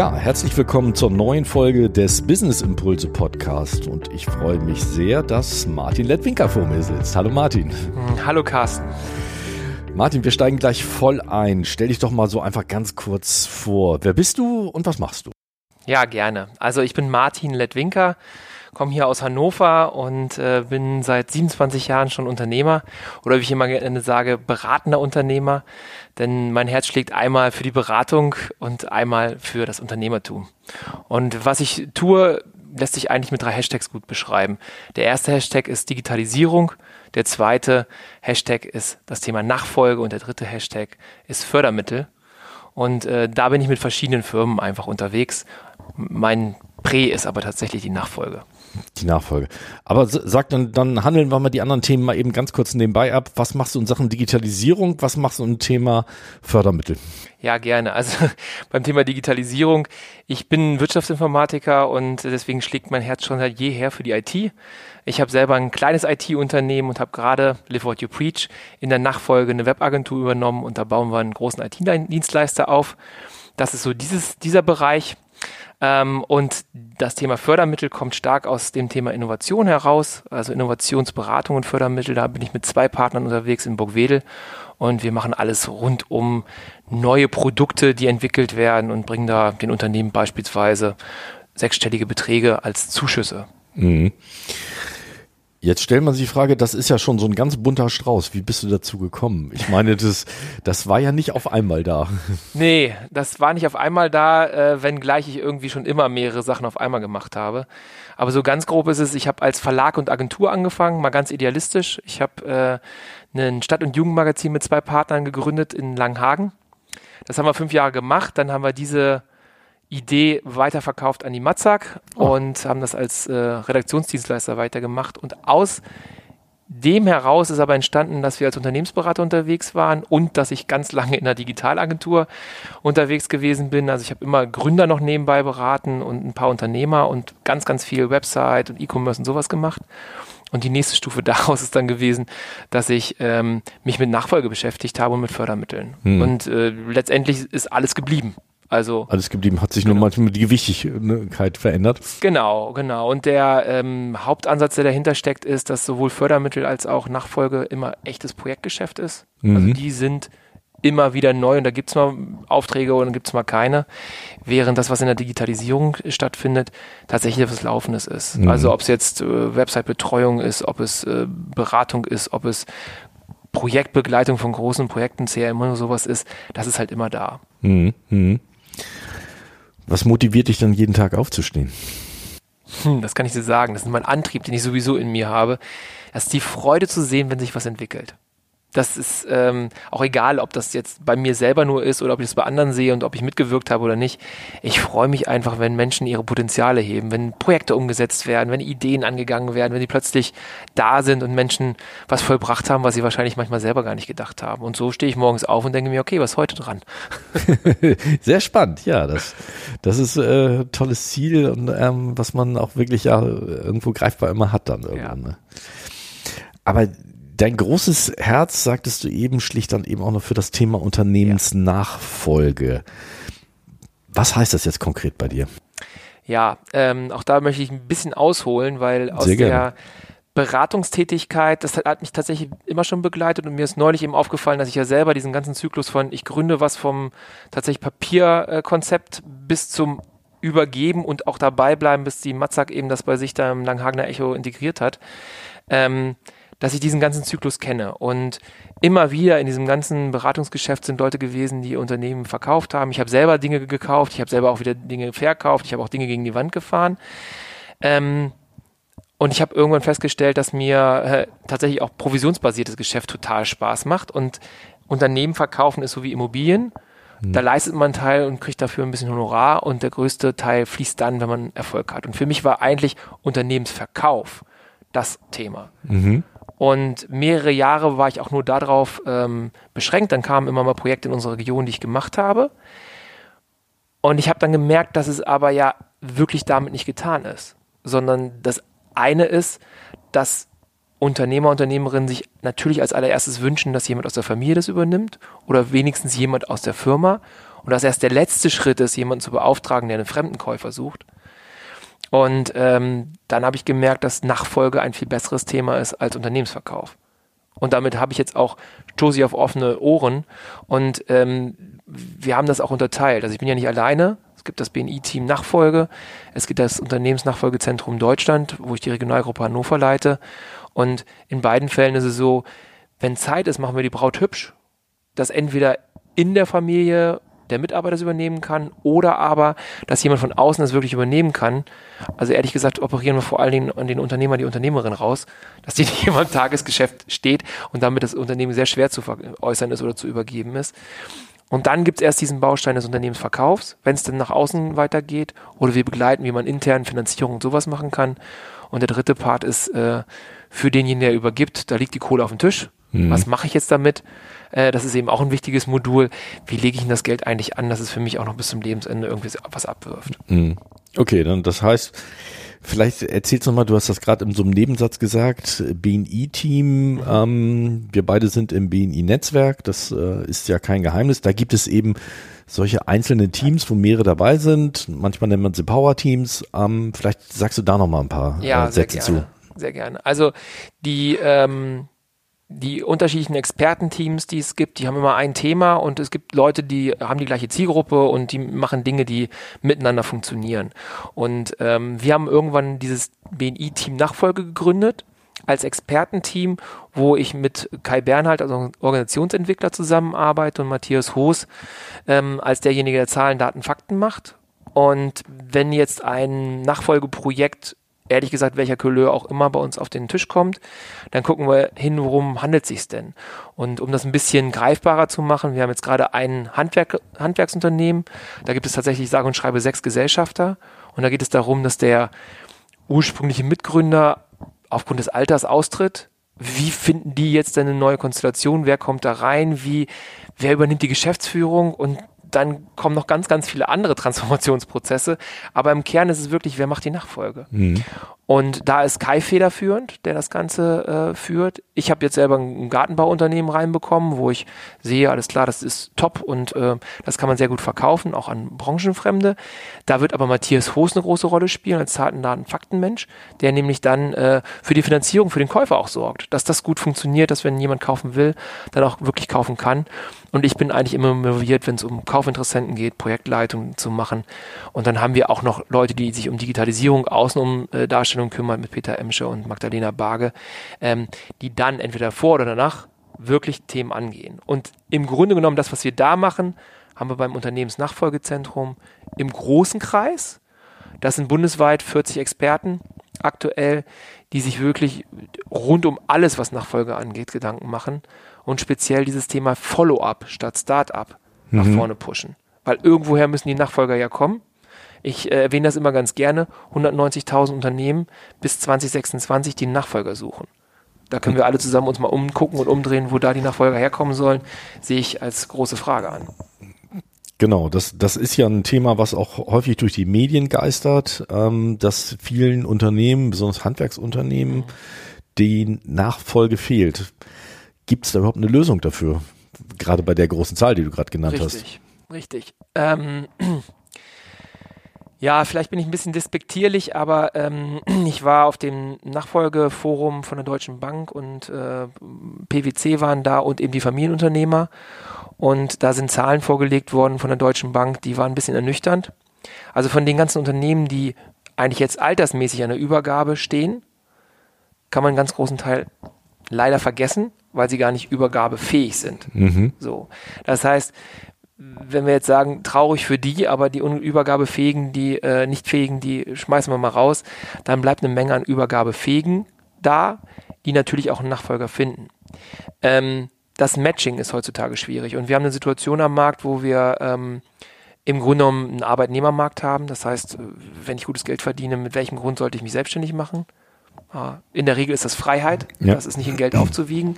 Ja, herzlich willkommen zur neuen Folge des Business Impulse Podcast und ich freue mich sehr, dass Martin Lettwinker vor mir sitzt. Hallo Martin. Hm, hallo Carsten. Martin, wir steigen gleich voll ein. Stell dich doch mal so einfach ganz kurz vor. Wer bist du und was machst du? Ja, gerne. Also ich bin Martin Lettwinker, komme hier aus Hannover und äh, bin seit 27 Jahren schon Unternehmer oder wie ich immer gerne sage, beratender Unternehmer. Denn mein Herz schlägt einmal für die Beratung und einmal für das Unternehmertum. Und was ich tue, lässt sich eigentlich mit drei Hashtags gut beschreiben. Der erste Hashtag ist Digitalisierung. Der zweite Hashtag ist das Thema Nachfolge und der dritte Hashtag ist Fördermittel. Und äh, da bin ich mit verschiedenen Firmen einfach unterwegs. Mein Prä ist aber tatsächlich die Nachfolge. Die Nachfolge. Aber sag dann, dann handeln wir mal die anderen Themen mal eben ganz kurz nebenbei ab. Was machst du in Sachen Digitalisierung? Was machst du im Thema Fördermittel? Ja, gerne. Also beim Thema Digitalisierung, ich bin Wirtschaftsinformatiker und deswegen schlägt mein Herz schon seit jeher für die IT. Ich habe selber ein kleines IT-Unternehmen und habe gerade Live What You Preach in der Nachfolge eine Webagentur übernommen und da bauen wir einen großen IT-Dienstleister auf. Das ist so dieses, dieser Bereich. Ähm, und das Thema Fördermittel kommt stark aus dem Thema Innovation heraus, also Innovationsberatung und Fördermittel. Da bin ich mit zwei Partnern unterwegs in Burgwedel und wir machen alles rund um neue Produkte, die entwickelt werden und bringen da den Unternehmen beispielsweise sechsstellige Beträge als Zuschüsse. Mhm. Jetzt stellt man sich die Frage, das ist ja schon so ein ganz bunter Strauß. Wie bist du dazu gekommen? Ich meine, das, das war ja nicht auf einmal da. Nee, das war nicht auf einmal da, äh, wenngleich ich irgendwie schon immer mehrere Sachen auf einmal gemacht habe. Aber so ganz grob ist es, ich habe als Verlag und Agentur angefangen, mal ganz idealistisch. Ich habe äh, ein Stadt- und Jugendmagazin mit zwei Partnern gegründet in Langhagen. Das haben wir fünf Jahre gemacht. Dann haben wir diese Idee weiterverkauft an die Matzak oh. und haben das als äh, Redaktionsdienstleister weitergemacht. Und aus dem heraus ist aber entstanden, dass wir als Unternehmensberater unterwegs waren und dass ich ganz lange in der Digitalagentur unterwegs gewesen bin. Also ich habe immer Gründer noch nebenbei beraten und ein paar Unternehmer und ganz, ganz viel Website und E-Commerce und sowas gemacht. Und die nächste Stufe daraus ist dann gewesen, dass ich ähm, mich mit Nachfolge beschäftigt habe und mit Fördermitteln. Hm. Und äh, letztendlich ist alles geblieben. Also alles geblieben, hat sich genau. nur manchmal die Gewichtigkeit verändert. Genau, genau. Und der ähm, Hauptansatz, der dahinter steckt, ist, dass sowohl Fördermittel als auch Nachfolge immer echtes Projektgeschäft ist. Also mhm. Also die sind immer wieder neu und da gibt's mal Aufträge und dann gibt's mal keine. Während das, was in der Digitalisierung stattfindet, tatsächlich etwas Laufendes ist. Mhm. Also ob es jetzt äh, Website-Betreuung ist, ob es äh, Beratung ist, ob es Projektbegleitung von großen Projekten, CRM oder sowas ist, das ist halt immer da. Mhm. Was motiviert dich dann jeden Tag aufzustehen? Hm, das kann ich dir sagen. Das ist mein Antrieb, den ich sowieso in mir habe. Das ist die Freude zu sehen, wenn sich was entwickelt das ist ähm, auch egal, ob das jetzt bei mir selber nur ist oder ob ich es bei anderen sehe und ob ich mitgewirkt habe oder nicht. Ich freue mich einfach, wenn Menschen ihre Potenziale heben, wenn Projekte umgesetzt werden, wenn Ideen angegangen werden, wenn die plötzlich da sind und Menschen was vollbracht haben, was sie wahrscheinlich manchmal selber gar nicht gedacht haben. Und so stehe ich morgens auf und denke mir, okay, was ist heute dran? Sehr spannend, ja. Das, das ist äh, tolles Ziel und ähm, was man auch wirklich ja irgendwo greifbar immer hat dann irgendwann. Ja. Ne? Aber Dein großes Herz, sagtest du eben, schlicht dann eben auch noch für das Thema Unternehmensnachfolge. Was heißt das jetzt konkret bei dir? Ja, ähm, auch da möchte ich ein bisschen ausholen, weil aus der Beratungstätigkeit, das hat mich tatsächlich immer schon begleitet und mir ist neulich eben aufgefallen, dass ich ja selber diesen ganzen Zyklus von ich gründe was vom tatsächlich Papierkonzept bis zum Übergeben und auch dabei bleiben, bis die Matzak eben das bei sich da im Langhagener Echo integriert hat. Ähm, dass ich diesen ganzen Zyklus kenne. Und immer wieder in diesem ganzen Beratungsgeschäft sind Leute gewesen, die Unternehmen verkauft haben. Ich habe selber Dinge gekauft, ich habe selber auch wieder Dinge verkauft, ich habe auch Dinge gegen die Wand gefahren. Ähm, und ich habe irgendwann festgestellt, dass mir äh, tatsächlich auch provisionsbasiertes Geschäft total Spaß macht. Und Unternehmen verkaufen ist so wie Immobilien. Mhm. Da leistet man einen Teil und kriegt dafür ein bisschen Honorar und der größte Teil fließt dann, wenn man Erfolg hat. Und für mich war eigentlich Unternehmensverkauf das Thema. Mhm. Und mehrere Jahre war ich auch nur darauf ähm, beschränkt. Dann kamen immer mal Projekte in unserer Region, die ich gemacht habe. Und ich habe dann gemerkt, dass es aber ja wirklich damit nicht getan ist, sondern das eine ist, dass Unternehmer, Unternehmerinnen sich natürlich als allererstes wünschen, dass jemand aus der Familie das übernimmt oder wenigstens jemand aus der Firma. Und dass erst der letzte Schritt ist, jemanden zu beauftragen, der einen Fremdenkäufer sucht. Und ähm, dann habe ich gemerkt, dass Nachfolge ein viel besseres Thema ist als Unternehmensverkauf. Und damit habe ich jetzt auch stoße auf offene Ohren und ähm, wir haben das auch unterteilt. Also ich bin ja nicht alleine. Es gibt das BNI-Team Nachfolge, es gibt das Unternehmensnachfolgezentrum Deutschland, wo ich die Regionalgruppe Hannover leite. Und in beiden Fällen ist es so, wenn Zeit ist, machen wir die Braut hübsch, dass entweder in der Familie der Mitarbeiter das übernehmen kann oder aber, dass jemand von außen das wirklich übernehmen kann. Also ehrlich gesagt operieren wir vor allen Dingen an den Unternehmer, die Unternehmerin raus, dass die nicht immer im Tagesgeschäft steht und damit das Unternehmen sehr schwer zu äußern ist oder zu übergeben ist. Und dann gibt es erst diesen Baustein des Unternehmensverkaufs, wenn es dann nach außen weitergeht oder wir begleiten, wie man intern Finanzierung und sowas machen kann. Und der dritte Part ist äh, für denjenigen, der übergibt, da liegt die Kohle auf dem Tisch. Mhm. Was mache ich jetzt damit? Äh, das ist eben auch ein wichtiges Modul. Wie lege ich denn das Geld eigentlich an, dass es für mich auch noch bis zum Lebensende irgendwie was abwirft? Mhm. Okay, dann das heißt, Vielleicht erzählst du mal, du hast das gerade in so einem Nebensatz gesagt, BNI-Team, mhm. ähm, wir beide sind im BNI-Netzwerk, das äh, ist ja kein Geheimnis. Da gibt es eben solche einzelne Teams, wo mehrere dabei sind. Manchmal nennt man sie Power-Teams. Ähm, vielleicht sagst du da noch mal ein paar ja, äh, Sätze zu. Sehr gerne. Also die ähm, die unterschiedlichen Expertenteams, die es gibt, die haben immer ein Thema und es gibt Leute, die haben die gleiche Zielgruppe und die machen Dinge, die miteinander funktionieren. Und ähm, wir haben irgendwann dieses BNI-Team Nachfolge gegründet als Expertenteam, wo ich mit Kai Bernhard, also Organisationsentwickler, zusammenarbeite und Matthias Hoos ähm, als derjenige, der Zahlen, Daten, Fakten macht. Und wenn jetzt ein Nachfolgeprojekt ehrlich gesagt, welcher Couleur auch immer bei uns auf den Tisch kommt. Dann gucken wir hin, worum handelt es sich denn? Und um das ein bisschen greifbarer zu machen, wir haben jetzt gerade ein Handwerk, Handwerksunternehmen, da gibt es tatsächlich, sage und schreibe, sechs Gesellschafter. Und da geht es darum, dass der ursprüngliche Mitgründer aufgrund des Alters austritt. Wie finden die jetzt denn eine neue Konstellation? Wer kommt da rein? Wie, wer übernimmt die Geschäftsführung? Und dann kommen noch ganz, ganz viele andere Transformationsprozesse. Aber im Kern ist es wirklich, wer macht die Nachfolge? Mhm. Und da ist Kai federführend, der das Ganze äh, führt. Ich habe jetzt selber ein Gartenbauunternehmen reinbekommen, wo ich sehe, alles klar, das ist top und äh, das kann man sehr gut verkaufen, auch an Branchenfremde. Da wird aber Matthias Hoos eine große Rolle spielen als Daten, Faktenmensch, der nämlich dann äh, für die Finanzierung für den Käufer auch sorgt, dass das gut funktioniert, dass wenn jemand kaufen will, dann auch wirklich kaufen kann. Und ich bin eigentlich immer involviert, wenn es um Kaufinteressenten geht, Projektleitung zu machen. Und dann haben wir auch noch Leute, die sich um Digitalisierung, außen um äh, Darstellung kümmern, mit Peter Emsche und Magdalena Barge, ähm, die dann entweder vor oder danach wirklich Themen angehen. Und im Grunde genommen, das, was wir da machen, haben wir beim Unternehmensnachfolgezentrum im großen Kreis. Das sind bundesweit 40 Experten aktuell, die sich wirklich rund um alles, was Nachfolge angeht, Gedanken machen und speziell dieses Thema Follow-up statt Start-up mhm. nach vorne pushen. Weil irgendwoher müssen die Nachfolger ja kommen. Ich äh, erwähne das immer ganz gerne. 190.000 Unternehmen bis 2026, die Nachfolger suchen. Da können wir alle zusammen uns mal umgucken und umdrehen, wo da die Nachfolger herkommen sollen, sehe ich als große Frage an. Genau, das, das ist ja ein Thema, was auch häufig durch die Medien geistert, ähm, dass vielen Unternehmen, besonders Handwerksunternehmen, mhm. die Nachfolge fehlt. Gibt es da überhaupt eine Lösung dafür? Gerade bei der großen Zahl, die du gerade genannt richtig, hast. Richtig, richtig. Ähm, ja, vielleicht bin ich ein bisschen despektierlich, aber ähm, ich war auf dem Nachfolgeforum von der Deutschen Bank und äh, PwC waren da und eben die Familienunternehmer. Und da sind Zahlen vorgelegt worden von der Deutschen Bank, die waren ein bisschen ernüchternd. Also von den ganzen Unternehmen, die eigentlich jetzt altersmäßig an der Übergabe stehen, kann man einen ganz großen Teil leider vergessen weil sie gar nicht übergabefähig sind. Mhm. So. Das heißt, wenn wir jetzt sagen, traurig für die, aber die Übergabefähigen, die äh, nicht fähigen, die schmeißen wir mal raus, dann bleibt eine Menge an Übergabefähigen da, die natürlich auch einen Nachfolger finden. Ähm, das Matching ist heutzutage schwierig und wir haben eine Situation am Markt, wo wir ähm, im Grunde genommen einen Arbeitnehmermarkt haben. Das heißt, wenn ich gutes Geld verdiene, mit welchem Grund sollte ich mich selbstständig machen? In der Regel ist das Freiheit, ja. das ist nicht in Geld aufzuwiegen.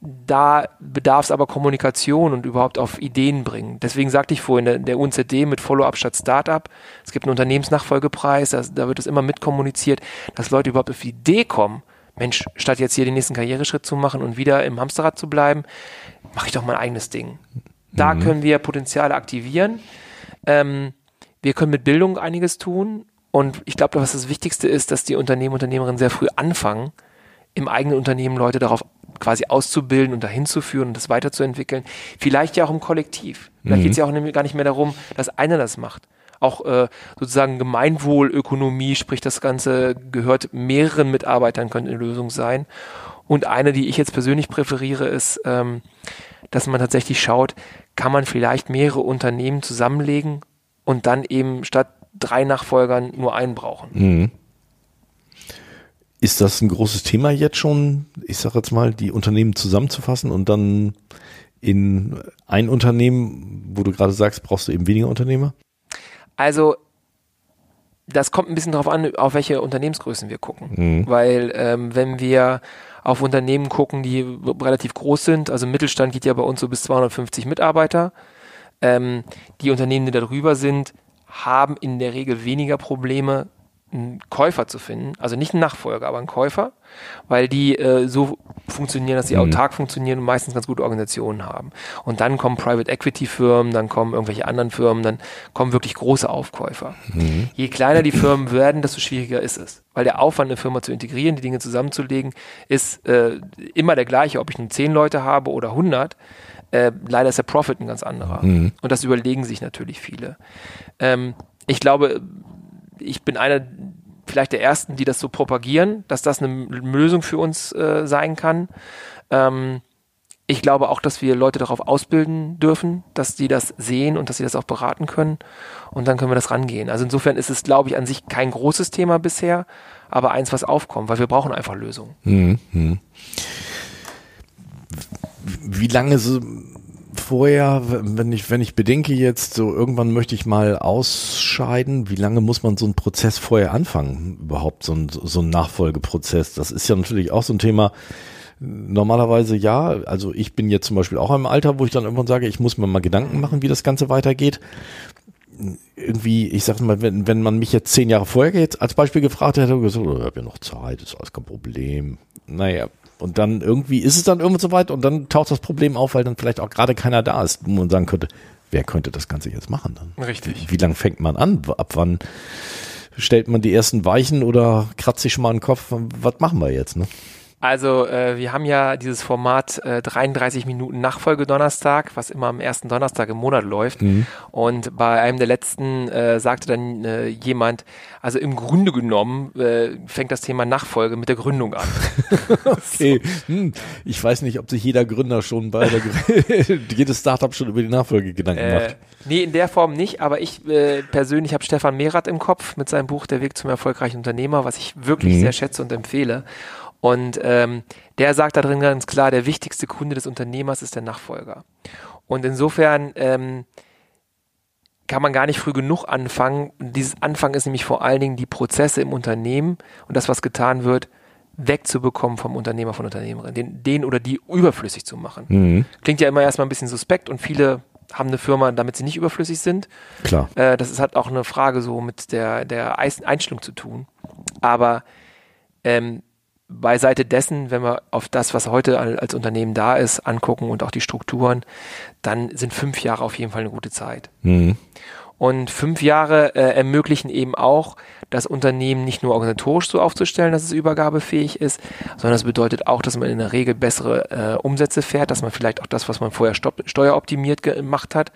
Da bedarf es aber Kommunikation und überhaupt auf Ideen bringen. Deswegen sagte ich vorhin, der, der UNZD mit Follow-up statt Startup. Es gibt einen Unternehmensnachfolgepreis, das, da wird es immer mitkommuniziert, dass Leute überhaupt auf die Idee kommen, Mensch, statt jetzt hier den nächsten Karriereschritt zu machen und wieder im Hamsterrad zu bleiben, mache ich doch mein eigenes Ding. Da mhm. können wir Potenziale aktivieren. Ähm, wir können mit Bildung einiges tun. Und ich glaube, was das Wichtigste ist, dass die Unternehmen, Unternehmerinnen sehr früh anfangen, im eigenen Unternehmen Leute darauf quasi auszubilden und dahin zu führen und das weiterzuentwickeln. Vielleicht ja auch im Kollektiv. Vielleicht mhm. geht es ja auch gar nicht mehr darum, dass einer das macht. Auch äh, sozusagen Gemeinwohlökonomie, sprich das Ganze gehört mehreren Mitarbeitern, könnte eine Lösung sein. Und eine, die ich jetzt persönlich präferiere, ist, ähm, dass man tatsächlich schaut, kann man vielleicht mehrere Unternehmen zusammenlegen und dann eben statt drei Nachfolgern nur einen brauchen. Mhm. Ist das ein großes Thema jetzt schon, ich sage jetzt mal, die Unternehmen zusammenzufassen und dann in ein Unternehmen, wo du gerade sagst, brauchst du eben weniger Unternehmer? Also das kommt ein bisschen darauf an, auf welche Unternehmensgrößen wir gucken. Mhm. Weil ähm, wenn wir auf Unternehmen gucken, die relativ groß sind, also Mittelstand geht ja bei uns so bis 250 Mitarbeiter, ähm, die Unternehmen, die darüber sind, haben in der Regel weniger Probleme, einen Käufer zu finden, also nicht einen Nachfolger, aber einen Käufer, weil die äh, so funktionieren, dass sie mhm. autark funktionieren und meistens ganz gute Organisationen haben. Und dann kommen Private Equity Firmen, dann kommen irgendwelche anderen Firmen, dann kommen wirklich große Aufkäufer. Mhm. Je kleiner die Firmen werden, desto schwieriger ist es, weil der Aufwand, eine Firma zu integrieren, die Dinge zusammenzulegen, ist äh, immer der gleiche, ob ich nun zehn Leute habe oder 100. Äh, leider ist der Profit ein ganz anderer. Mhm. Und das überlegen sich natürlich viele. Ähm, ich glaube, ich bin einer vielleicht der ersten, die das so propagieren, dass das eine Lösung für uns äh, sein kann. Ähm, ich glaube auch, dass wir Leute darauf ausbilden dürfen, dass die das sehen und dass sie das auch beraten können. Und dann können wir das rangehen. Also insofern ist es, glaube ich, an sich kein großes Thema bisher, aber eins, was aufkommt, weil wir brauchen einfach Lösungen. Mhm. Wie lange so vorher, wenn ich, wenn ich bedenke jetzt, so irgendwann möchte ich mal ausscheiden, wie lange muss man so einen Prozess vorher anfangen? Überhaupt so ein, so ein Nachfolgeprozess. Das ist ja natürlich auch so ein Thema. Normalerweise ja, also ich bin jetzt zum Beispiel auch im Alter, wo ich dann irgendwann sage, ich muss mir mal Gedanken machen, wie das Ganze weitergeht. Irgendwie, ich sag mal, wenn, wenn man mich jetzt zehn Jahre vorher jetzt als Beispiel gefragt hätte, gesagt, oh, ich habe ja noch Zeit, ist alles kein Problem. Naja, und dann irgendwie ist es dann irgendwo soweit und dann taucht das Problem auf, weil dann vielleicht auch gerade keiner da ist, wo man sagen könnte, wer könnte das Ganze jetzt machen dann? Richtig. Wie, wie lange fängt man an? Ab wann stellt man die ersten Weichen oder kratzt sich schon mal den Kopf? Was machen wir jetzt? Ne? Also äh, wir haben ja dieses Format äh, 33 Minuten Nachfolge Donnerstag, was immer am ersten Donnerstag im Monat läuft. Mhm. Und bei einem der letzten äh, sagte dann äh, jemand, also im Grunde genommen äh, fängt das Thema Nachfolge mit der Gründung an. okay. Hm. Ich weiß nicht, ob sich jeder Gründer schon bei der jedes Startup schon über die Nachfolge Gedanken äh, macht. Nee, in der Form nicht, aber ich äh, persönlich habe Stefan Mehrath im Kopf mit seinem Buch Der Weg zum erfolgreichen Unternehmer, was ich wirklich mhm. sehr schätze und empfehle. Und ähm, der sagt da drin ganz klar, der wichtigste Kunde des Unternehmers ist der Nachfolger. Und insofern ähm, kann man gar nicht früh genug anfangen. Dieses Anfang ist nämlich vor allen Dingen die Prozesse im Unternehmen und das, was getan wird, wegzubekommen vom Unternehmer, von Unternehmerin, den, den oder die überflüssig zu machen. Mhm. Klingt ja immer erstmal ein bisschen suspekt und viele haben eine Firma, damit sie nicht überflüssig sind. Klar. Äh, das ist halt auch eine Frage so mit der, der Einstellung zu tun. Aber ähm, beiseite dessen, wenn wir auf das, was heute als Unternehmen da ist, angucken und auch die Strukturen, dann sind fünf Jahre auf jeden Fall eine gute Zeit. Mhm. Und fünf Jahre äh, ermöglichen eben auch, das Unternehmen nicht nur organisatorisch so aufzustellen, dass es übergabefähig ist, sondern es bedeutet auch, dass man in der Regel bessere äh, Umsätze fährt, dass man vielleicht auch das, was man vorher steueroptimiert gemacht hat,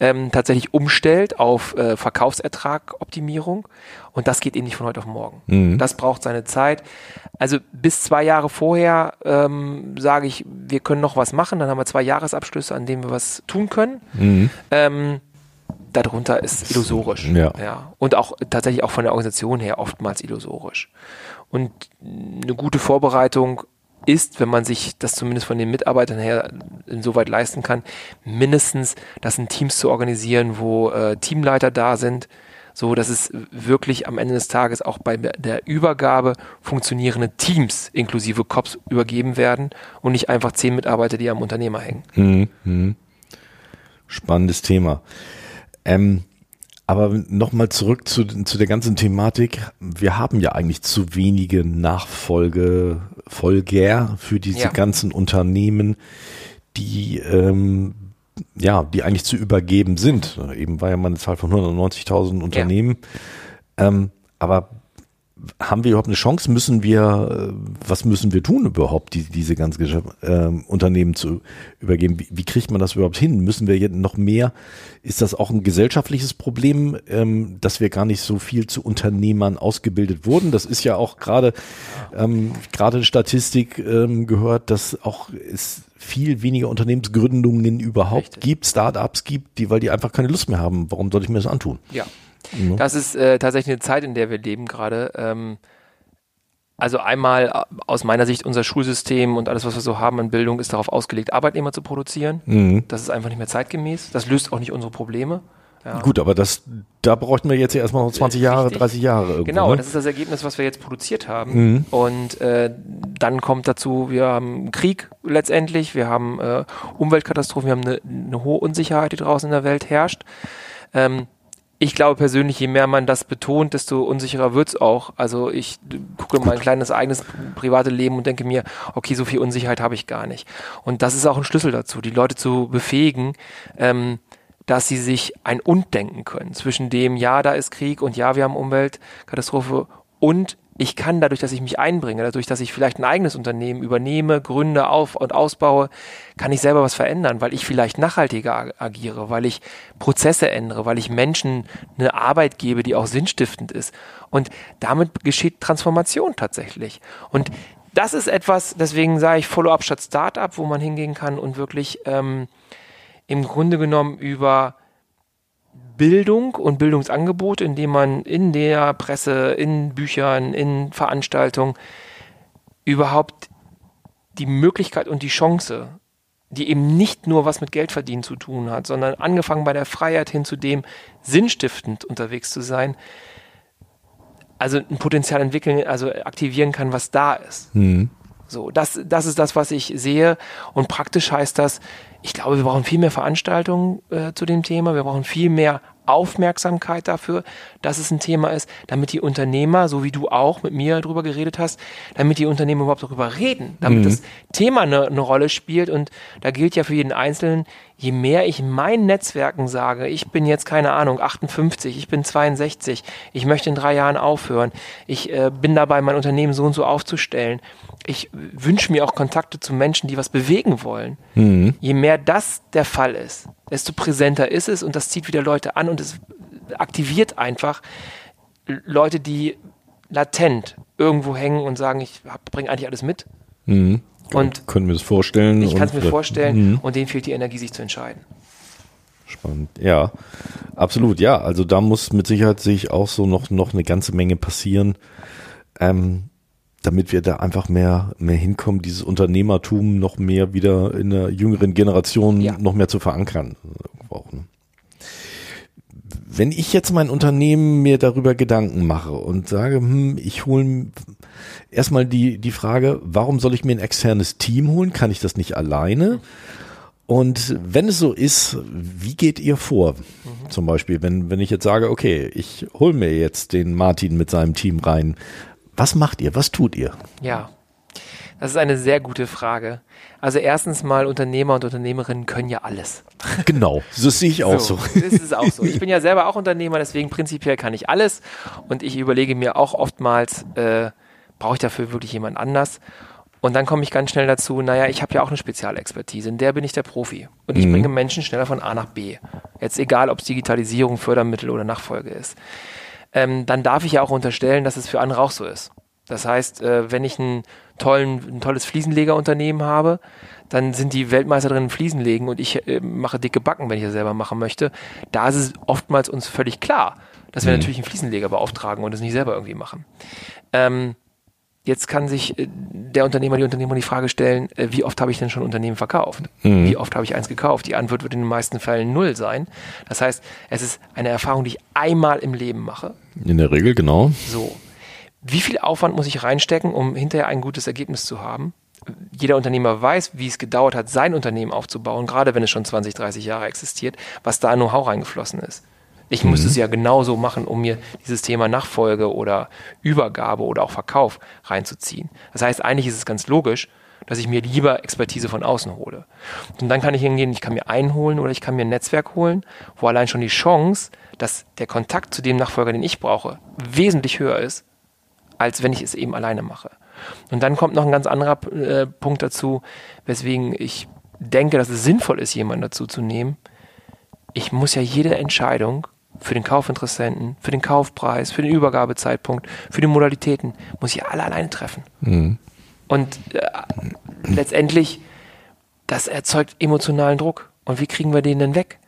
ähm, tatsächlich umstellt auf äh, Verkaufsertragoptimierung. Und das geht eben nicht von heute auf morgen. Mhm. Das braucht seine Zeit. Also bis zwei Jahre vorher ähm, sage ich, wir können noch was machen. Dann haben wir zwei Jahresabschlüsse, an denen wir was tun können. Mhm. Ähm, darunter ist illusorisch. Ja. ja. Und auch tatsächlich auch von der Organisation her oftmals illusorisch. Und eine gute Vorbereitung ist, wenn man sich das zumindest von den Mitarbeitern her insoweit leisten kann, mindestens das in Teams zu organisieren, wo äh, Teamleiter da sind, so dass es wirklich am Ende des Tages auch bei der Übergabe funktionierende Teams inklusive Cops übergeben werden und nicht einfach zehn Mitarbeiter, die am Unternehmer hängen. Mhm. Spannendes Thema. Ähm, aber nochmal zurück zu, zu der ganzen Thematik. Wir haben ja eigentlich zu wenige Nachfolgefolger für diese ja. ganzen Unternehmen, die ähm, ja, die eigentlich zu übergeben sind. Eben war ja mal eine Zahl von 190.000 Unternehmen. Ja. Ähm, aber haben wir überhaupt eine Chance? Müssen wir, äh, was müssen wir tun überhaupt, die, diese ganzen äh, Unternehmen zu übergeben? Wie, wie, kriegt man das überhaupt hin? Müssen wir jetzt noch mehr? Ist das auch ein gesellschaftliches Problem, ähm, dass wir gar nicht so viel zu Unternehmern ausgebildet wurden? Das ist ja auch gerade, ähm, gerade Statistik ähm, gehört, dass auch es viel weniger Unternehmensgründungen überhaupt Richtig. gibt, Startups gibt, die, weil die einfach keine Lust mehr haben. Warum soll ich mir das antun? Ja. Mhm. Das ist äh, tatsächlich eine Zeit, in der wir leben gerade. Ähm, also einmal äh, aus meiner Sicht unser Schulsystem und alles, was wir so haben an Bildung, ist darauf ausgelegt, Arbeitnehmer zu produzieren. Mhm. Das ist einfach nicht mehr zeitgemäß. Das löst auch nicht unsere Probleme. Ja. Gut, aber das, da bräuchten wir jetzt ja erstmal noch 20 Jahre, Richtig. 30 Jahre. Irgendwo, genau, ne? das ist das Ergebnis, was wir jetzt produziert haben. Mhm. Und äh, dann kommt dazu, wir haben Krieg letztendlich, wir haben äh, Umweltkatastrophen, wir haben eine, eine hohe Unsicherheit, die draußen in der Welt herrscht. Ähm, ich glaube persönlich, je mehr man das betont, desto unsicherer wird's auch. Also ich gucke mein kleines eigenes private Leben und denke mir, okay, so viel Unsicherheit habe ich gar nicht. Und das ist auch ein Schlüssel dazu, die Leute zu befähigen, ähm, dass sie sich ein Und denken können zwischen dem, ja, da ist Krieg und ja, wir haben Umweltkatastrophe und ich kann dadurch, dass ich mich einbringe, dadurch, dass ich vielleicht ein eigenes Unternehmen übernehme, gründe, auf und ausbaue, kann ich selber was verändern, weil ich vielleicht nachhaltiger agiere, weil ich Prozesse ändere, weil ich Menschen eine Arbeit gebe, die auch sinnstiftend ist. Und damit geschieht Transformation tatsächlich. Und das ist etwas, deswegen sage ich Follow-up statt Startup, wo man hingehen kann und wirklich ähm, im Grunde genommen über Bildung und Bildungsangebote, indem man in der Presse, in Büchern, in Veranstaltungen überhaupt die Möglichkeit und die Chance, die eben nicht nur was mit Geldverdienen zu tun hat, sondern angefangen bei der Freiheit hin zu dem, sinnstiftend unterwegs zu sein, also ein Potenzial entwickeln, also aktivieren kann, was da ist. Mhm. So, das, das ist das, was ich sehe. Und praktisch heißt das, ich glaube, wir brauchen viel mehr Veranstaltungen äh, zu dem Thema. Wir brauchen viel mehr Aufmerksamkeit dafür, dass es ein Thema ist, damit die Unternehmer, so wie du auch mit mir darüber geredet hast, damit die Unternehmer überhaupt darüber reden, damit mhm. das Thema eine, eine Rolle spielt. Und da gilt ja für jeden Einzelnen, je mehr ich meinen Netzwerken sage, ich bin jetzt keine Ahnung, 58, ich bin 62, ich möchte in drei Jahren aufhören, ich äh, bin dabei, mein Unternehmen so und so aufzustellen, ich wünsche mir auch Kontakte zu Menschen, die was bewegen wollen. Mhm. Je mehr das der Fall ist, desto präsenter ist es und das zieht wieder Leute an und es aktiviert einfach Leute, die latent irgendwo hängen und sagen, ich bringe eigentlich alles mit. Mhm. Und können wir das vorstellen? Ich kann es mir vorstellen mhm. und denen fehlt die Energie, sich zu entscheiden. Spannend, ja, absolut, ja. Also da muss mit Sicherheit sich auch so noch noch eine ganze Menge passieren, ähm, damit wir da einfach mehr mehr hinkommen, dieses Unternehmertum noch mehr wieder in der jüngeren Generation ja. noch mehr zu verankern. Auch, ne? Wenn ich jetzt mein Unternehmen mir darüber Gedanken mache und sage, hm, ich hole erstmal die, die Frage, warum soll ich mir ein externes Team holen? Kann ich das nicht alleine? Und wenn es so ist, wie geht ihr vor? Mhm. Zum Beispiel, wenn, wenn ich jetzt sage, okay, ich hole mir jetzt den Martin mit seinem Team rein. Was macht ihr? Was tut ihr? Ja, das ist eine sehr gute Frage. Also erstens mal, Unternehmer und Unternehmerinnen können ja alles. Genau, das sehe ich auch so. so. Das ist auch so. Ich bin ja selber auch Unternehmer, deswegen prinzipiell kann ich alles. Und ich überlege mir auch oftmals, äh, brauche ich dafür wirklich jemand anders? Und dann komme ich ganz schnell dazu, naja, ich habe ja auch eine Spezialexpertise, in der bin ich der Profi. Und ich mhm. bringe Menschen schneller von A nach B. Jetzt egal, ob es Digitalisierung, Fördermittel oder Nachfolge ist. Ähm, dann darf ich ja auch unterstellen, dass es für andere auch so ist. Das heißt, äh, wenn ich einen tollen, ein tolles Fliesenlegerunternehmen habe, dann sind die Weltmeister drin Fliesenlegen und ich äh, mache dicke Backen, wenn ich das selber machen möchte. Da ist es oftmals uns völlig klar, dass wir mhm. natürlich einen Fliesenleger beauftragen und es nicht selber irgendwie machen. Ähm, Jetzt kann sich äh, der Unternehmer, die Unternehmer die Frage stellen, äh, wie oft habe ich denn schon Unternehmen verkauft? Mhm. Wie oft habe ich eins gekauft? Die Antwort wird in den meisten Fällen null sein. Das heißt, es ist eine Erfahrung, die ich einmal im Leben mache. In der Regel, genau. So. Wie viel Aufwand muss ich reinstecken, um hinterher ein gutes Ergebnis zu haben? Jeder Unternehmer weiß, wie es gedauert hat, sein Unternehmen aufzubauen, gerade wenn es schon 20, 30 Jahre existiert, was da Know-how reingeflossen ist. Ich mhm. müsste es ja genauso machen, um mir dieses Thema Nachfolge oder Übergabe oder auch Verkauf reinzuziehen. Das heißt, eigentlich ist es ganz logisch, dass ich mir lieber Expertise von außen hole. Und dann kann ich hingehen, ich kann mir einholen oder ich kann mir ein Netzwerk holen, wo allein schon die Chance, dass der Kontakt zu dem Nachfolger, den ich brauche, wesentlich höher ist, als wenn ich es eben alleine mache. Und dann kommt noch ein ganz anderer äh, Punkt dazu, weswegen ich denke, dass es sinnvoll ist, jemanden dazu zu nehmen. Ich muss ja jede Entscheidung für den Kaufinteressenten, für den Kaufpreis, für den Übergabezeitpunkt, für die Modalitäten, muss ich alle alleine treffen. Mhm. Und äh, letztendlich, das erzeugt emotionalen Druck. Und wie kriegen wir den denn weg?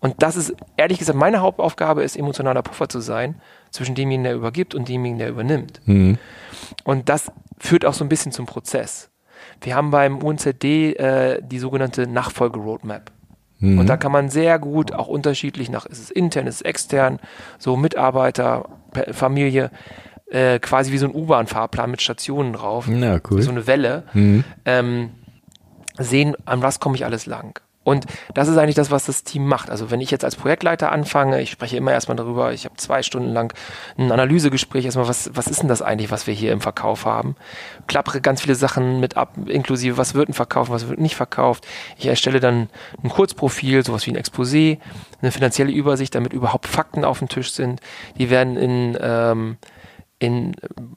Und das ist, ehrlich gesagt, meine Hauptaufgabe ist, emotionaler Puffer zu sein zwischen demjenigen, der übergibt und demjenigen, der übernimmt. Mhm. Und das führt auch so ein bisschen zum Prozess. Wir haben beim UNZD äh, die sogenannte Nachfolge-Roadmap. Mhm. Und da kann man sehr gut auch unterschiedlich nach, ist es intern, ist es extern, so Mitarbeiter, Familie, äh, quasi wie so ein U-Bahn-Fahrplan mit Stationen drauf. Ja, cool. So eine Welle. Mhm. Ähm, sehen, an was komme ich alles lang. Und das ist eigentlich das, was das Team macht. Also wenn ich jetzt als Projektleiter anfange, ich spreche immer erstmal darüber, ich habe zwei Stunden lang ein Analysegespräch, erstmal, was, was ist denn das eigentlich, was wir hier im Verkauf haben? Klappere ganz viele Sachen mit ab, inklusive, was wird denn verkauft, was wird nicht verkauft. Ich erstelle dann ein Kurzprofil, sowas wie ein Exposé, eine finanzielle Übersicht, damit überhaupt Fakten auf dem Tisch sind. Die werden in ähm, in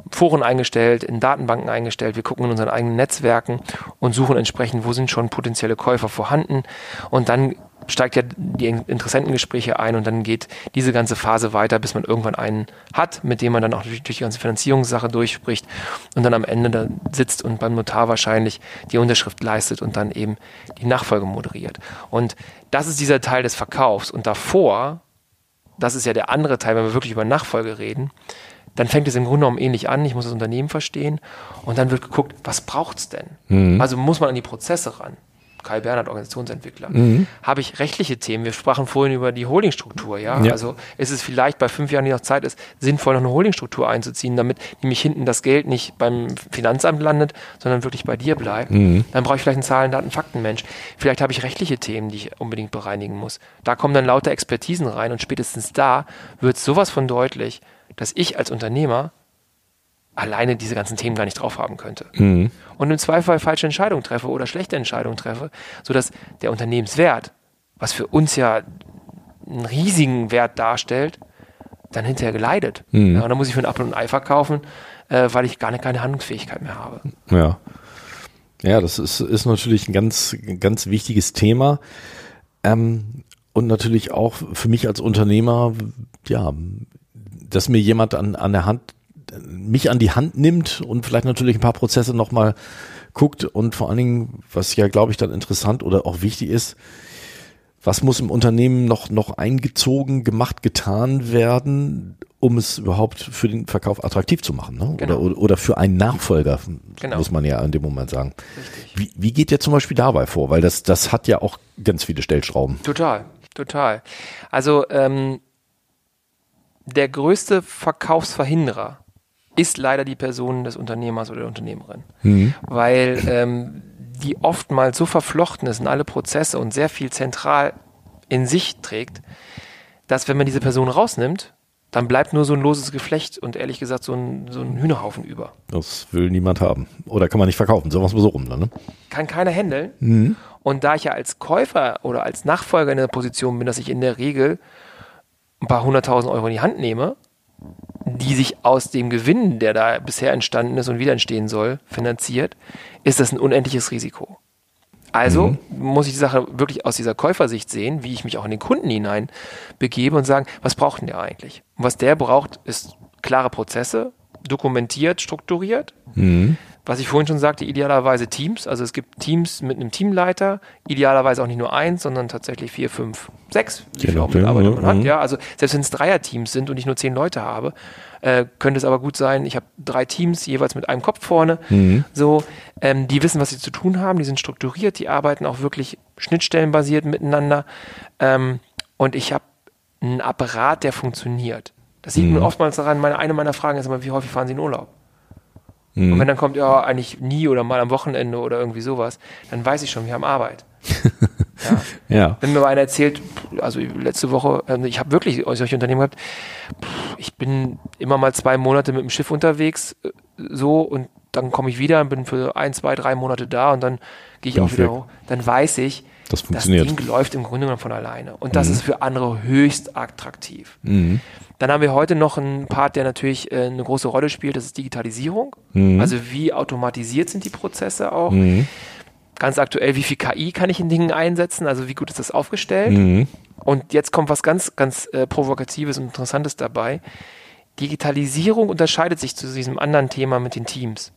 Foren eingestellt, in Datenbanken eingestellt. Wir gucken in unseren eigenen Netzwerken und suchen entsprechend, wo sind schon potenzielle Käufer vorhanden. Und dann steigt ja die Interessentengespräche ein und dann geht diese ganze Phase weiter, bis man irgendwann einen hat, mit dem man dann auch durch, die ganze Finanzierungssache durchspricht und dann am Ende da sitzt und beim Notar wahrscheinlich die Unterschrift leistet und dann eben die Nachfolge moderiert. Und das ist dieser Teil des Verkaufs. Und davor, das ist ja der andere Teil, wenn wir wirklich über Nachfolge reden, dann fängt es im Grunde genommen ähnlich an. Ich muss das Unternehmen verstehen und dann wird geguckt, was braucht es denn? Mhm. Also muss man an die Prozesse ran. Kai Bernhard, Organisationsentwickler. Mhm. Habe ich rechtliche Themen? Wir sprachen vorhin über die Holdingstruktur, ja? ja? Also ist es vielleicht bei fünf Jahren, die noch Zeit ist, sinnvoll, noch eine Holdingstruktur einzuziehen, damit nämlich hinten das Geld nicht beim Finanzamt landet, sondern wirklich bei dir bleibt. Mhm. Dann brauche ich vielleicht einen Zahlen, Daten, Faktenmensch. Vielleicht habe ich rechtliche Themen, die ich unbedingt bereinigen muss. Da kommen dann lauter Expertisen rein und spätestens da wird sowas von deutlich, dass ich als Unternehmer alleine diese ganzen Themen gar nicht drauf haben könnte. Mhm. Und im Zweifel falsche Entscheidungen treffe oder schlechte Entscheidungen treffe, sodass der Unternehmenswert, was für uns ja einen riesigen Wert darstellt, dann hinterher geleidet. Mhm. Ja, und dann muss ich für ein Apfel und ein Ei verkaufen, äh, weil ich gar nicht, keine Handlungsfähigkeit mehr habe. Ja. Ja, das ist, ist natürlich ein ganz, ganz wichtiges Thema. Ähm, und natürlich auch für mich als Unternehmer, ja, dass mir jemand an, an der Hand, mich an die Hand nimmt und vielleicht natürlich ein paar Prozesse nochmal guckt und vor allen Dingen, was ja, glaube ich, dann interessant oder auch wichtig ist, was muss im Unternehmen noch, noch eingezogen, gemacht, getan werden, um es überhaupt für den Verkauf attraktiv zu machen, ne? Genau. Oder, oder für einen Nachfolger, genau. muss man ja in dem Moment sagen. Richtig. Wie, wie geht der zum Beispiel dabei vor? Weil das, das hat ja auch ganz viele Stellschrauben. Total, total. Also ähm, der größte Verkaufsverhinderer ist leider die Person des Unternehmers oder der Unternehmerin. Mhm. Weil ähm, die oftmals so verflochten ist in alle Prozesse und sehr viel zentral in sich trägt, dass wenn man diese Person rausnimmt, dann bleibt nur so ein loses Geflecht und ehrlich gesagt so ein, so ein Hühnerhaufen über. Das will niemand haben. Oder kann man nicht verkaufen, so was so rum dann, ne? Kann keiner handeln. Mhm. Und da ich ja als Käufer oder als Nachfolger in der Position bin, dass ich in der Regel ein paar hunderttausend Euro in die Hand nehme, die sich aus dem Gewinn, der da bisher entstanden ist und wieder entstehen soll, finanziert, ist das ein unendliches Risiko. Also mhm. muss ich die Sache wirklich aus dieser Käufersicht sehen, wie ich mich auch in den Kunden hinein begebe und sagen, was braucht denn der eigentlich? Und was der braucht, ist klare Prozesse, dokumentiert, strukturiert. Mhm was ich vorhin schon sagte, idealerweise Teams. Also es gibt Teams mit einem Teamleiter, idealerweise auch nicht nur eins, sondern tatsächlich vier, fünf, sechs, wie viele Mitarbeiter man hat. Mhm. Ja, also selbst wenn es Dreierteams sind und ich nur zehn Leute habe, äh, könnte es aber gut sein, ich habe drei Teams, jeweils mit einem Kopf vorne. Mhm. So, ähm, die wissen, was sie zu tun haben, die sind strukturiert, die arbeiten auch wirklich schnittstellenbasiert miteinander. Ähm, und ich habe einen Apparat, der funktioniert. Das sieht mhm. man oftmals daran, meine, eine meiner Fragen ist immer, wie häufig fahren Sie in Urlaub? Mhm. Und wenn dann kommt, ja, eigentlich nie oder mal am Wochenende oder irgendwie sowas, dann weiß ich schon, wir haben Arbeit. ja. ja. Wenn mir einer erzählt, also letzte Woche, also ich habe wirklich solche Unternehmen gehabt, ich bin immer mal zwei Monate mit dem Schiff unterwegs, äh, so und dann komme ich wieder und bin für ein, zwei, drei Monate da und dann gehe ich auch wieder hoch. Dann weiß ich, das, funktioniert. das Ding läuft im Grunde genommen von alleine. Und das mhm. ist für andere höchst attraktiv. Mhm. Dann haben wir heute noch einen Part, der natürlich äh, eine große Rolle spielt, das ist Digitalisierung. Mhm. Also wie automatisiert sind die Prozesse auch. Mhm. Ganz aktuell, wie viel KI kann ich in Dingen einsetzen? Also wie gut ist das aufgestellt? Mhm. Und jetzt kommt was ganz, ganz äh, Provokatives und Interessantes dabei. Digitalisierung unterscheidet sich zu diesem anderen Thema mit den Teams.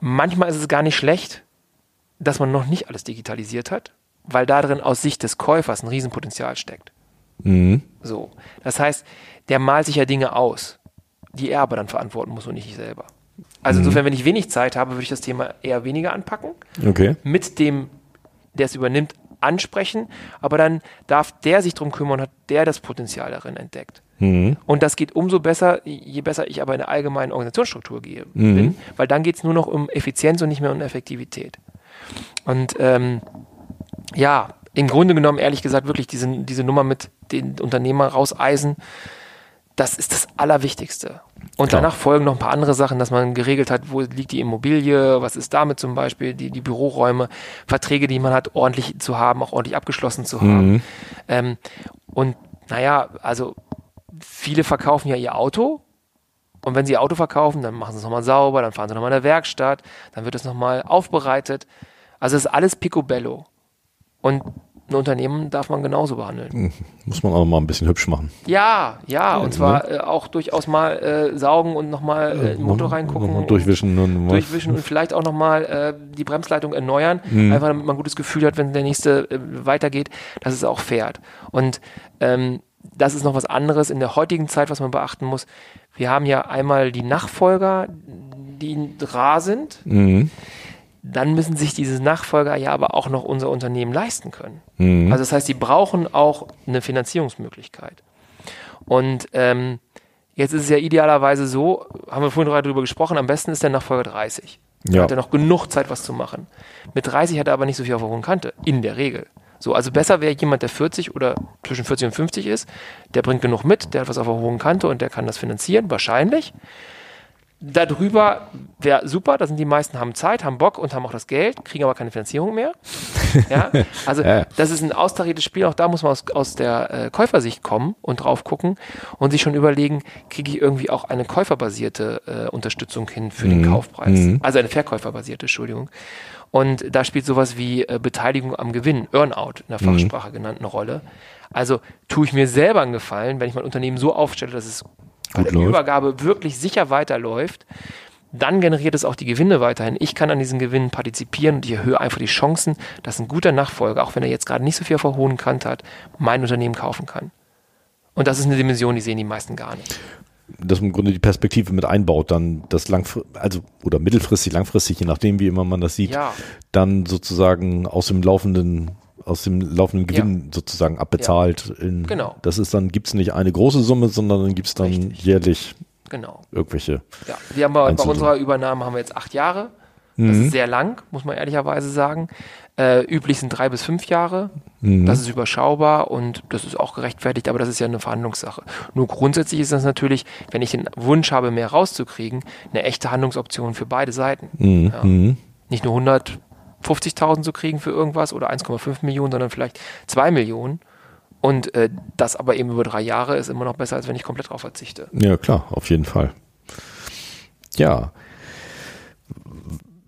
Manchmal ist es gar nicht schlecht, dass man noch nicht alles digitalisiert hat, weil darin aus Sicht des Käufers ein Riesenpotenzial steckt. Mhm. So. Das heißt, der malt sich ja Dinge aus, die er aber dann verantworten muss und nicht ich selber. Also mhm. insofern, wenn ich wenig Zeit habe, würde ich das Thema eher weniger anpacken. Okay. Mit dem, der es übernimmt, ansprechen, aber dann darf der sich darum kümmern und hat der das Potenzial darin entdeckt. Mhm. Und das geht umso besser, je besser ich aber in der allgemeinen Organisationsstruktur gehe, mhm. bin, weil dann geht es nur noch um Effizienz und nicht mehr um Effektivität. Und ähm, ja, im Grunde genommen, ehrlich gesagt, wirklich diese, diese Nummer mit den Unternehmer rauseisen, das ist das Allerwichtigste. Und Klar. danach folgen noch ein paar andere Sachen, dass man geregelt hat, wo liegt die Immobilie, was ist damit zum Beispiel, die, die Büroräume, Verträge, die man hat, ordentlich zu haben, auch ordentlich abgeschlossen zu haben. Mhm. Ähm, und naja, also viele verkaufen ja ihr Auto und wenn sie ihr Auto verkaufen, dann machen sie es nochmal sauber, dann fahren sie nochmal in der Werkstatt, dann wird es nochmal aufbereitet. Also es ist alles picobello. Und ein Unternehmen darf man genauso behandeln. Hm, muss man auch mal ein bisschen hübsch machen. Ja, ja, und zwar ne? äh, auch durchaus mal äh, saugen und nochmal äh, in den Motor reingucken. Und durchwischen. Und durchwischen und vielleicht auch nochmal äh, die Bremsleitung erneuern, mhm. einfach damit man ein gutes Gefühl hat, wenn der nächste äh, weitergeht, dass es auch fährt. Und ähm, das ist noch was anderes in der heutigen Zeit, was man beachten muss. Wir haben ja einmal die Nachfolger, die rar sind. Mhm dann müssen sich diese Nachfolger ja aber auch noch unser Unternehmen leisten können. Mhm. Also das heißt, sie brauchen auch eine Finanzierungsmöglichkeit. Und ähm, jetzt ist es ja idealerweise so, haben wir vorhin darüber gesprochen, am besten ist der Nachfolger 30. Ja. Hat er noch genug Zeit, was zu machen. Mit 30 hat er aber nicht so viel auf der hohen Kante, in der Regel. So, also besser wäre jemand, der 40 oder zwischen 40 und 50 ist, der bringt genug mit, der hat was auf der hohen Kante und der kann das finanzieren, wahrscheinlich. Darüber wäre super, da sind die meisten haben Zeit, haben Bock und haben auch das Geld, kriegen aber keine Finanzierung mehr. ja, also ja. das ist ein austariertes Spiel, auch da muss man aus, aus der äh, Käufersicht kommen und drauf gucken und sich schon überlegen, kriege ich irgendwie auch eine käuferbasierte äh, Unterstützung hin für mhm. den Kaufpreis. Mhm. Also eine verkäuferbasierte, Entschuldigung. Und da spielt sowas wie äh, Beteiligung am Gewinn, Earnout in der mhm. Fachsprache mhm. genannt, eine Rolle. Also tue ich mir selber einen Gefallen, wenn ich mein Unternehmen so aufstelle, dass es bei der Übergabe wirklich sicher weiterläuft, dann generiert es auch die Gewinne weiterhin. Ich kann an diesen Gewinnen partizipieren und ich erhöhe einfach die Chancen, dass ein guter Nachfolger, auch wenn er jetzt gerade nicht so viel auf der hohen Kante hat, mein Unternehmen kaufen kann. Und das ist eine Dimension, die sehen die meisten gar nicht. Dass man im Grunde die Perspektive mit einbaut, dann das langfristig, also oder mittelfristig, langfristig, je nachdem, wie immer man das sieht, ja. dann sozusagen aus dem laufenden aus dem laufenden Gewinn ja. sozusagen abbezahlt. Ja. In, genau. Das ist dann, gibt es nicht eine große Summe, sondern dann gibt es dann Richtig. jährlich genau. irgendwelche. Ja, wir haben bei, bei unserer Übernahme haben wir jetzt acht Jahre. Das mhm. ist sehr lang, muss man ehrlicherweise sagen. Äh, üblich sind drei bis fünf Jahre. Mhm. Das ist überschaubar und das ist auch gerechtfertigt, aber das ist ja eine Verhandlungssache. Nur grundsätzlich ist das natürlich, wenn ich den Wunsch habe, mehr rauszukriegen, eine echte Handlungsoption für beide Seiten. Mhm. Ja. Mhm. Nicht nur 100 50.000 zu kriegen für irgendwas oder 1,5 Millionen, sondern vielleicht 2 Millionen. Und äh, das aber eben über drei Jahre ist immer noch besser, als wenn ich komplett drauf verzichte. Ja, klar, auf jeden Fall. Ja.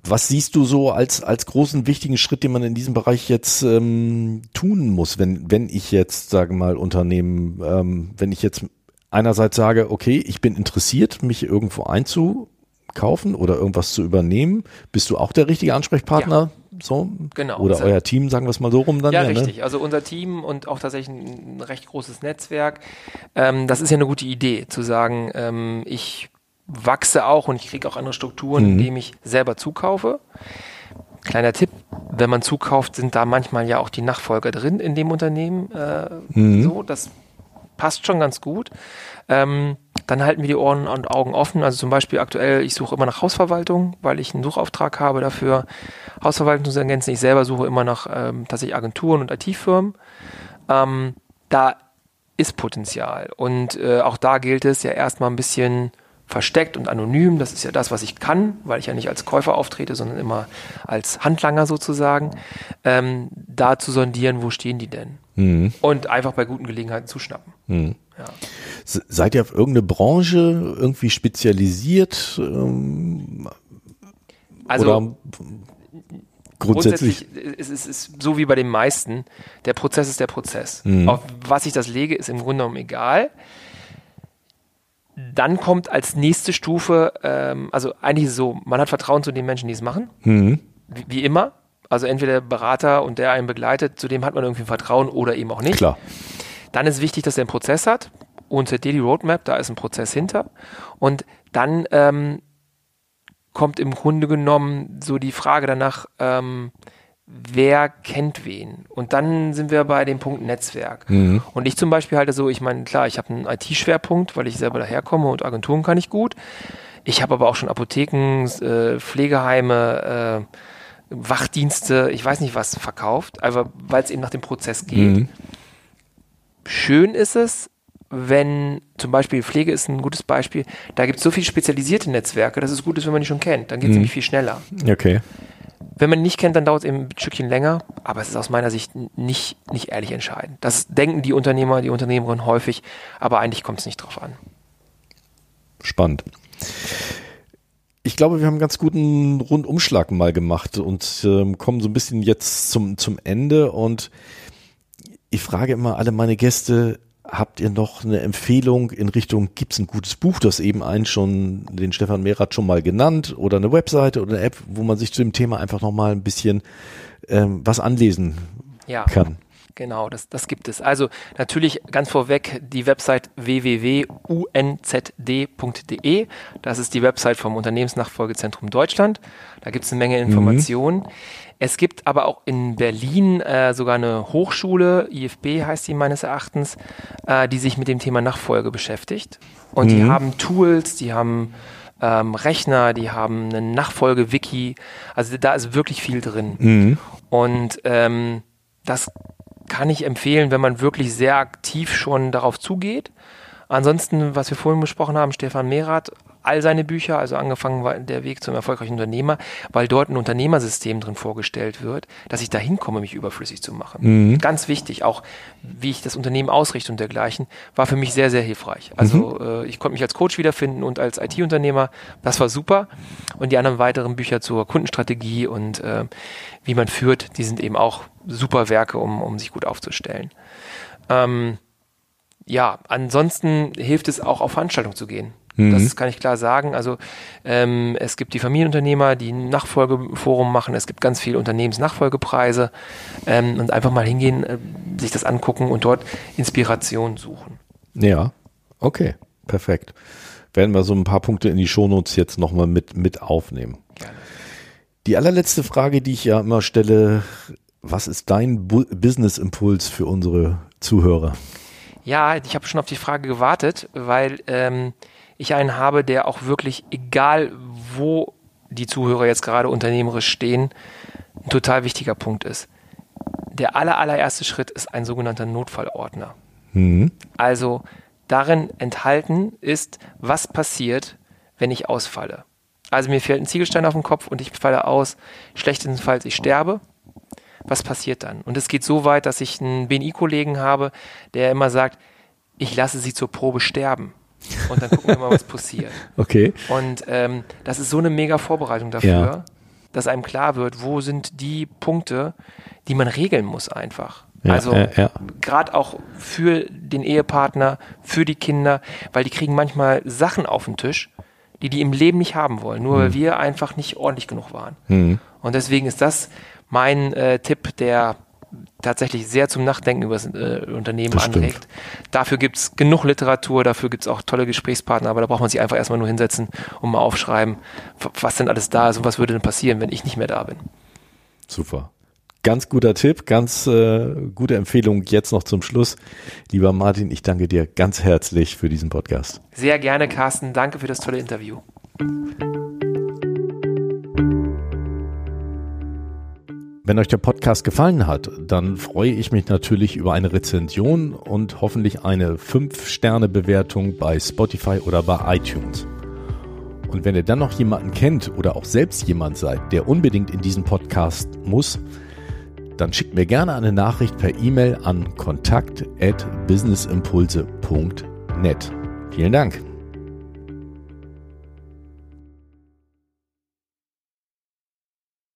Was siehst du so als, als großen wichtigen Schritt, den man in diesem Bereich jetzt ähm, tun muss, wenn, wenn ich jetzt, sage mal, Unternehmen, ähm, wenn ich jetzt einerseits sage, okay, ich bin interessiert, mich irgendwo einzukaufen oder irgendwas zu übernehmen, bist du auch der richtige Ansprechpartner? Ja so? Genau. Oder also, euer Team, sagen wir es mal so rum dann. Ja, ja ne? richtig. Ne? Also unser Team und auch tatsächlich ein recht großes Netzwerk. Ähm, das ist ja eine gute Idee, zu sagen, ähm, ich wachse auch und ich kriege auch andere Strukturen, mhm. indem ich selber zukaufe. Kleiner Tipp, wenn man zukauft, sind da manchmal ja auch die Nachfolger drin in dem Unternehmen. Äh, mhm. So, das passt schon ganz gut. Ähm, dann halten wir die Ohren und Augen offen. Also zum Beispiel aktuell, ich suche immer nach Hausverwaltung, weil ich einen Suchauftrag habe dafür, Hausverwaltung zu ergänzen. Ich selber suche immer nach ähm, tatsächlich Agenturen und IT-Firmen. Ähm, da ist Potenzial. Und äh, auch da gilt es ja erstmal ein bisschen versteckt und anonym, das ist ja das, was ich kann, weil ich ja nicht als Käufer auftrete, sondern immer als Handlanger sozusagen, ähm, da zu sondieren, wo stehen die denn? Mhm. Und einfach bei guten Gelegenheiten zuschnappen. Mhm. Ja. Seid ihr auf irgendeine Branche irgendwie spezialisiert? Ähm, also oder grundsätzlich, grundsätzlich ist es ist so wie bei den meisten, der Prozess ist der Prozess. Mhm. Auf was ich das lege, ist im Grunde genommen egal. Dann kommt als nächste Stufe, ähm, also eigentlich so, man hat Vertrauen zu den Menschen, die es machen, mhm. wie, wie, immer. Also entweder der Berater und der einen begleitet, zu dem hat man irgendwie Vertrauen oder eben auch nicht. Klar. Dann ist wichtig, dass er einen Prozess hat. Und der Daily Roadmap, da ist ein Prozess hinter. Und dann ähm, kommt im Grunde genommen so die Frage danach, ähm, wer kennt wen? Und dann sind wir bei dem Punkt Netzwerk. Mhm. Und ich zum Beispiel halte so, ich meine, klar, ich habe einen IT-Schwerpunkt, weil ich selber daherkomme und Agenturen kann ich gut. Ich habe aber auch schon Apotheken, äh, Pflegeheime, äh, Wachdienste, ich weiß nicht was verkauft, weil es eben nach dem Prozess geht. Mhm. Schön ist es, wenn zum Beispiel Pflege ist ein gutes Beispiel, da gibt es so viele spezialisierte Netzwerke, dass es gut ist, wenn man die schon kennt. Dann geht es mhm. nämlich viel schneller. Okay. Wenn man ihn nicht kennt, dann dauert es eben ein Stückchen länger, aber es ist aus meiner Sicht nicht, nicht ehrlich entscheidend. Das denken die Unternehmer, die Unternehmerinnen häufig, aber eigentlich kommt es nicht drauf an. Spannend. Ich glaube, wir haben einen ganz guten Rundumschlag mal gemacht und ähm, kommen so ein bisschen jetzt zum, zum Ende und ich frage immer alle meine Gäste, habt ihr noch eine Empfehlung in Richtung, gibt es ein gutes Buch, das eben einen schon, den Stefan Mehrath schon mal genannt, oder eine Webseite oder eine App, wo man sich zu dem Thema einfach nochmal ein bisschen ähm, was anlesen ja. kann? Genau, das, das gibt es. Also natürlich ganz vorweg die Website www.unzd.de. Das ist die Website vom Unternehmensnachfolgezentrum Deutschland. Da gibt es eine Menge Informationen. Mhm. Es gibt aber auch in Berlin äh, sogar eine Hochschule, IFB heißt die meines Erachtens, äh, die sich mit dem Thema Nachfolge beschäftigt. Und mhm. die haben Tools, die haben ähm, Rechner, die haben eine Nachfolge-Wiki. Also da ist wirklich viel drin. Mhm. Und ähm, das kann ich empfehlen, wenn man wirklich sehr aktiv schon darauf zugeht. Ansonsten, was wir vorhin besprochen haben, Stefan Mehrath, all seine Bücher, also angefangen war der Weg zum erfolgreichen Unternehmer, weil dort ein Unternehmersystem drin vorgestellt wird, dass ich da hinkomme, mich überflüssig zu machen. Mhm. Ganz wichtig, auch wie ich das Unternehmen ausrichte und dergleichen, war für mich sehr, sehr hilfreich. Also mhm. äh, ich konnte mich als Coach wiederfinden und als IT-Unternehmer, das war super. Und die anderen weiteren Bücher zur Kundenstrategie und äh, wie man führt, die sind eben auch super Werke, um, um sich gut aufzustellen. Ähm, ja, ansonsten hilft es auch auf Veranstaltungen zu gehen. Mhm. Das kann ich klar sagen. Also ähm, es gibt die Familienunternehmer, die ein Nachfolgeforum machen. Es gibt ganz viele Unternehmensnachfolgepreise ähm, und einfach mal hingehen, äh, sich das angucken und dort Inspiration suchen. Ja, okay, perfekt. Werden wir so ein paar Punkte in die Shownotes jetzt nochmal mit, mit aufnehmen. Gerne. Die allerletzte Frage, die ich ja immer stelle, was ist dein Business-Impuls für unsere Zuhörer? Ja, ich habe schon auf die Frage gewartet, weil ähm, ich einen habe, der auch wirklich, egal wo die Zuhörer jetzt gerade unternehmerisch stehen, ein total wichtiger Punkt ist. Der aller, allererste Schritt ist ein sogenannter Notfallordner. Mhm. Also darin enthalten ist, was passiert, wenn ich ausfalle. Also mir fällt ein Ziegelstein auf den Kopf und ich falle aus. Schlechtestenfalls ich sterbe. Was passiert dann? Und es geht so weit, dass ich einen BNI-Kollegen habe, der immer sagt, ich lasse sie zur Probe sterben und dann gucken wir mal, was passiert. Okay. Und ähm, das ist so eine mega Vorbereitung dafür, ja. dass einem klar wird, wo sind die Punkte, die man regeln muss einfach. Ja, also ja, ja. gerade auch für den Ehepartner, für die Kinder, weil die kriegen manchmal Sachen auf den Tisch, die die im Leben nicht haben wollen, nur mhm. weil wir einfach nicht ordentlich genug waren. Mhm. Und deswegen ist das mein äh, Tipp, der tatsächlich sehr zum Nachdenken über das äh, Unternehmen das anregt. Dafür gibt es genug Literatur, dafür gibt es auch tolle Gesprächspartner, aber da braucht man sich einfach erstmal nur hinsetzen und mal aufschreiben, was denn alles da ist und was würde denn passieren, wenn ich nicht mehr da bin. Super. Ganz guter Tipp, ganz äh, gute Empfehlung jetzt noch zum Schluss. Lieber Martin, ich danke dir ganz herzlich für diesen Podcast. Sehr gerne, Carsten. Danke für das tolle Interview. Wenn euch der Podcast gefallen hat, dann freue ich mich natürlich über eine Rezension und hoffentlich eine 5-Sterne-Bewertung bei Spotify oder bei iTunes. Und wenn ihr dann noch jemanden kennt oder auch selbst jemand seid, der unbedingt in diesen Podcast muss, dann schickt mir gerne eine Nachricht per E-Mail an kontakt@businessimpulse.net. Vielen Dank.